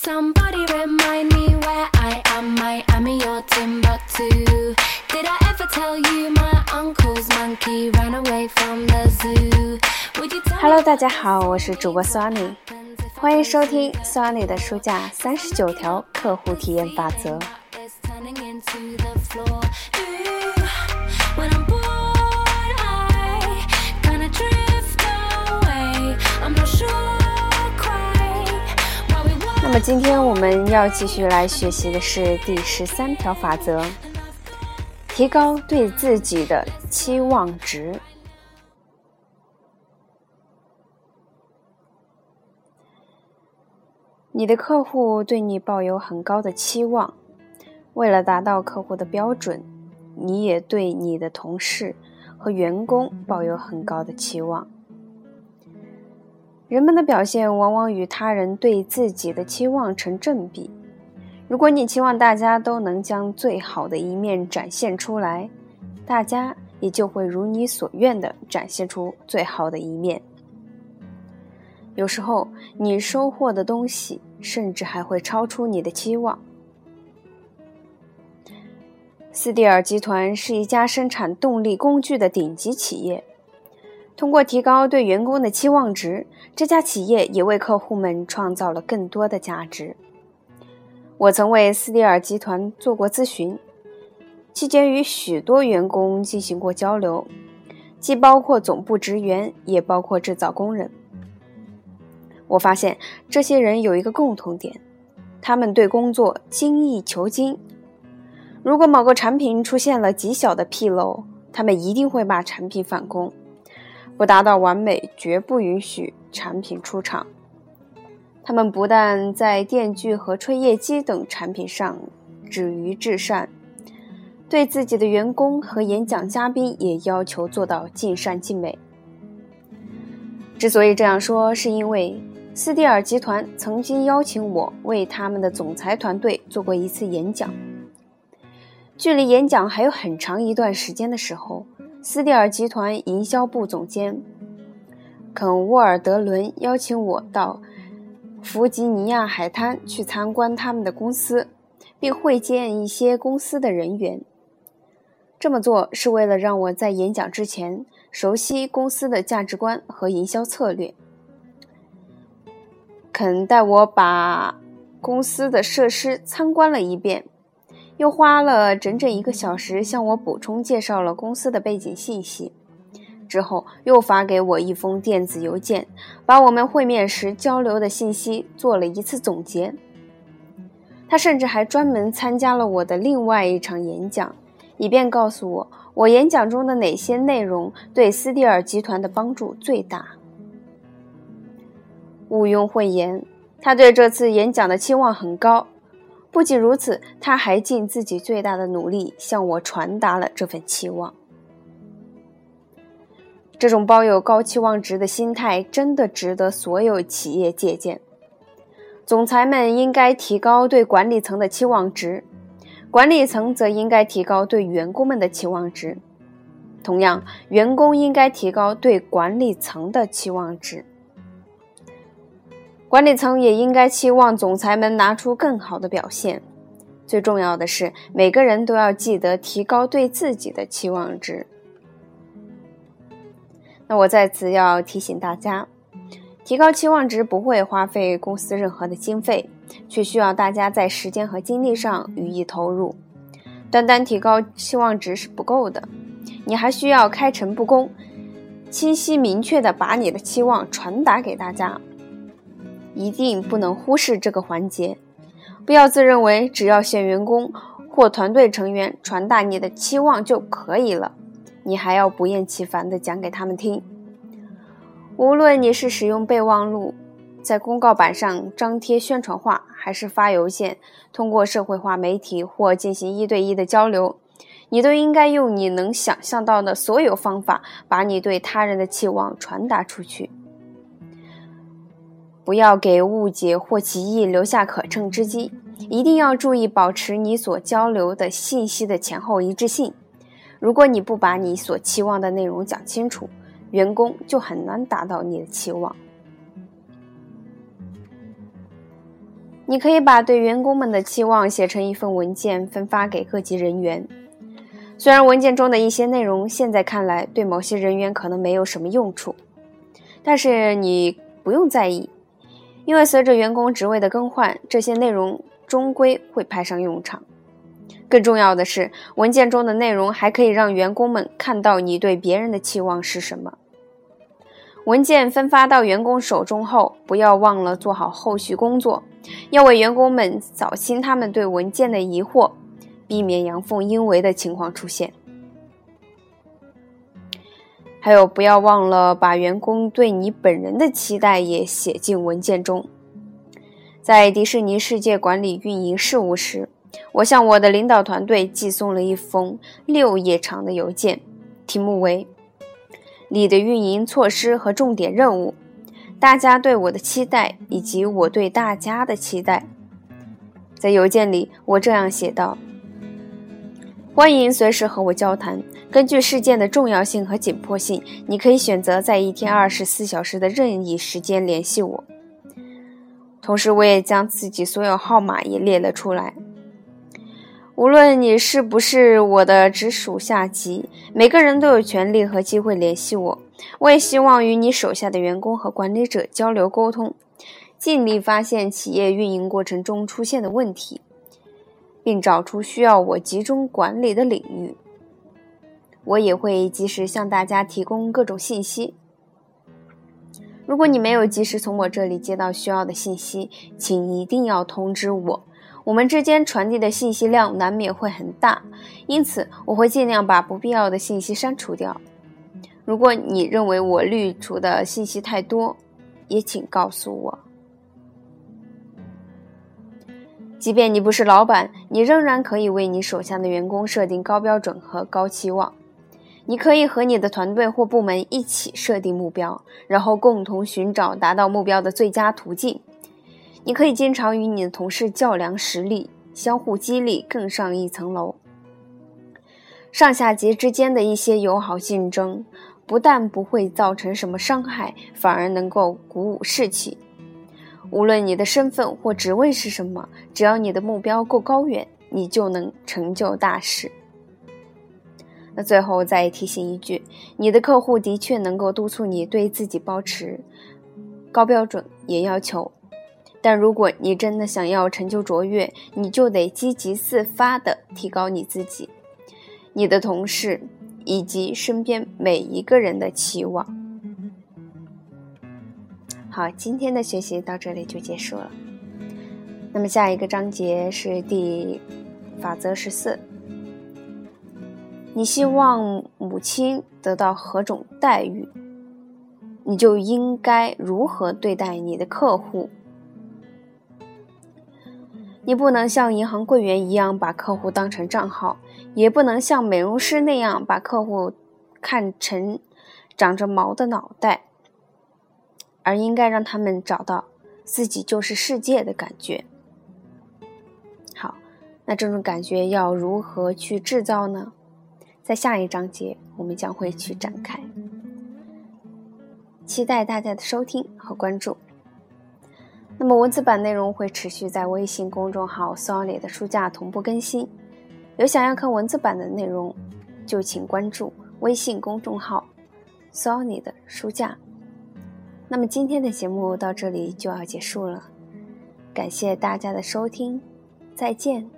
Somebody remind me where I am. my ami your Timbuktu. Did I ever tell you my uncle's monkey ran away from the zoo? Would you tell Hello，大家好，我是主播 Sunny，欢迎收听 Sunny 的书架三十九条客户体验法则。那么今天我们要继续来学习的是第十三条法则：提高对自己的期望值。你的客户对你抱有很高的期望，为了达到客户的标准，你也对你的同事和员工抱有很高的期望。人们的表现往往与他人对自己的期望成正比。如果你期望大家都能将最好的一面展现出来，大家也就会如你所愿地展现出最好的一面。有时候，你收获的东西甚至还会超出你的期望。斯蒂尔集团是一家生产动力工具的顶级企业。通过提高对员工的期望值，这家企业也为客户们创造了更多的价值。我曾为斯蒂尔集团做过咨询，期间与许多员工进行过交流，既包括总部职员，也包括制造工人。我发现这些人有一个共同点，他们对工作精益求精。如果某个产品出现了极小的纰漏，他们一定会把产品返工。不达到完美，绝不允许产品出厂。他们不但在电锯和吹叶机等产品上止于至善，对自己的员工和演讲嘉宾也要求做到尽善尽美。之所以这样说，是因为斯蒂尔集团曾经邀请我为他们的总裁团队做过一次演讲。距离演讲还有很长一段时间的时候。斯蒂尔集团营销部总监肯沃尔德伦邀请我到弗吉尼亚海滩去参观他们的公司，并会见一些公司的人员。这么做是为了让我在演讲之前熟悉公司的价值观和营销策略。肯带我把公司的设施参观了一遍。又花了整整一个小时向我补充介绍了公司的背景信息，之后又发给我一封电子邮件，把我们会面时交流的信息做了一次总结。他甚至还专门参加了我的另外一场演讲，以便告诉我我演讲中的哪些内容对斯蒂尔集团的帮助最大。毋庸讳言，他对这次演讲的期望很高。不仅如此，他还尽自己最大的努力向我传达了这份期望。这种抱有高期望值的心态真的值得所有企业借鉴。总裁们应该提高对管理层的期望值，管理层则应该提高对员工们的期望值。同样，员工应该提高对管理层的期望值。管理层也应该期望总裁们拿出更好的表现。最重要的是，每个人都要记得提高对自己的期望值。那我在此要提醒大家，提高期望值不会花费公司任何的经费，却需要大家在时间和精力上予以投入。单单提高期望值是不够的，你还需要开诚布公、清晰明确的把你的期望传达给大家。一定不能忽视这个环节，不要自认为只要向员工或团队成员传达你的期望就可以了，你还要不厌其烦地讲给他们听。无论你是使用备忘录，在公告板上张贴宣传画，还是发邮件，通过社会化媒体或进行一对一的交流，你都应该用你能想象到的所有方法，把你对他人的期望传达出去。不要给误解或歧义留下可乘之机，一定要注意保持你所交流的信息的前后一致性。如果你不把你所期望的内容讲清楚，员工就很难达到你的期望。你可以把对员工们的期望写成一份文件，分发给各级人员。虽然文件中的一些内容现在看来对某些人员可能没有什么用处，但是你不用在意，因为随着员工职位的更换，这些内容终归会派上用场。更重要的是，文件中的内容还可以让员工们看到你对别人的期望是什么。文件分发到员工手中后，不要忘了做好后续工作，要为员工们扫清他们对文件的疑惑，避免阳奉阴违的情况出现。还有，不要忘了把员工对你本人的期待也写进文件中。在迪士尼世界管理运营事务时，我向我的领导团队寄送了一封六页长的邮件，题目为。你的运营措施和重点任务，大家对我的期待以及我对大家的期待。在邮件里，我这样写道：“欢迎随时和我交谈。根据事件的重要性和紧迫性，你可以选择在一天二十四小时的任意时间联系我。同时，我也将自己所有号码也列了出来。”无论你是不是我的直属下级，每个人都有权利和机会联系我。我也希望与你手下的员工和管理者交流沟通，尽力发现企业运营过程中出现的问题，并找出需要我集中管理的领域。我也会及时向大家提供各种信息。如果你没有及时从我这里接到需要的信息，请一定要通知我。我们之间传递的信息量难免会很大，因此我会尽量把不必要的信息删除掉。如果你认为我滤除的信息太多，也请告诉我。即便你不是老板，你仍然可以为你手下的员工设定高标准和高期望。你可以和你的团队或部门一起设定目标，然后共同寻找达到目标的最佳途径。你可以经常与你的同事较量实力，相互激励，更上一层楼。上下级之间的一些友好竞争，不但不会造成什么伤害，反而能够鼓舞士气。无论你的身份或职位是什么，只要你的目标够高远，你就能成就大事。那最后再提醒一句：你的客户的确能够督促你对自己保持高标准，也要求。但如果你真的想要成就卓越，你就得积极自发地提高你自己、你的同事以及身边每一个人的期望。好，今天的学习到这里就结束了。那么下一个章节是第法则十四：你希望母亲得到何种待遇，你就应该如何对待你的客户。你不能像银行柜员一样把客户当成账号，也不能像美容师那样把客户看成长着毛的脑袋，而应该让他们找到自己就是世界的感觉。好，那这种感觉要如何去制造呢？在下一章节我们将会去展开，期待大家的收听和关注。那么文字版内容会持续在微信公众号 “Sony” 的书架同步更新，有想要看文字版的内容，就请关注微信公众号 “Sony” 的书架。那么今天的节目到这里就要结束了，感谢大家的收听，再见。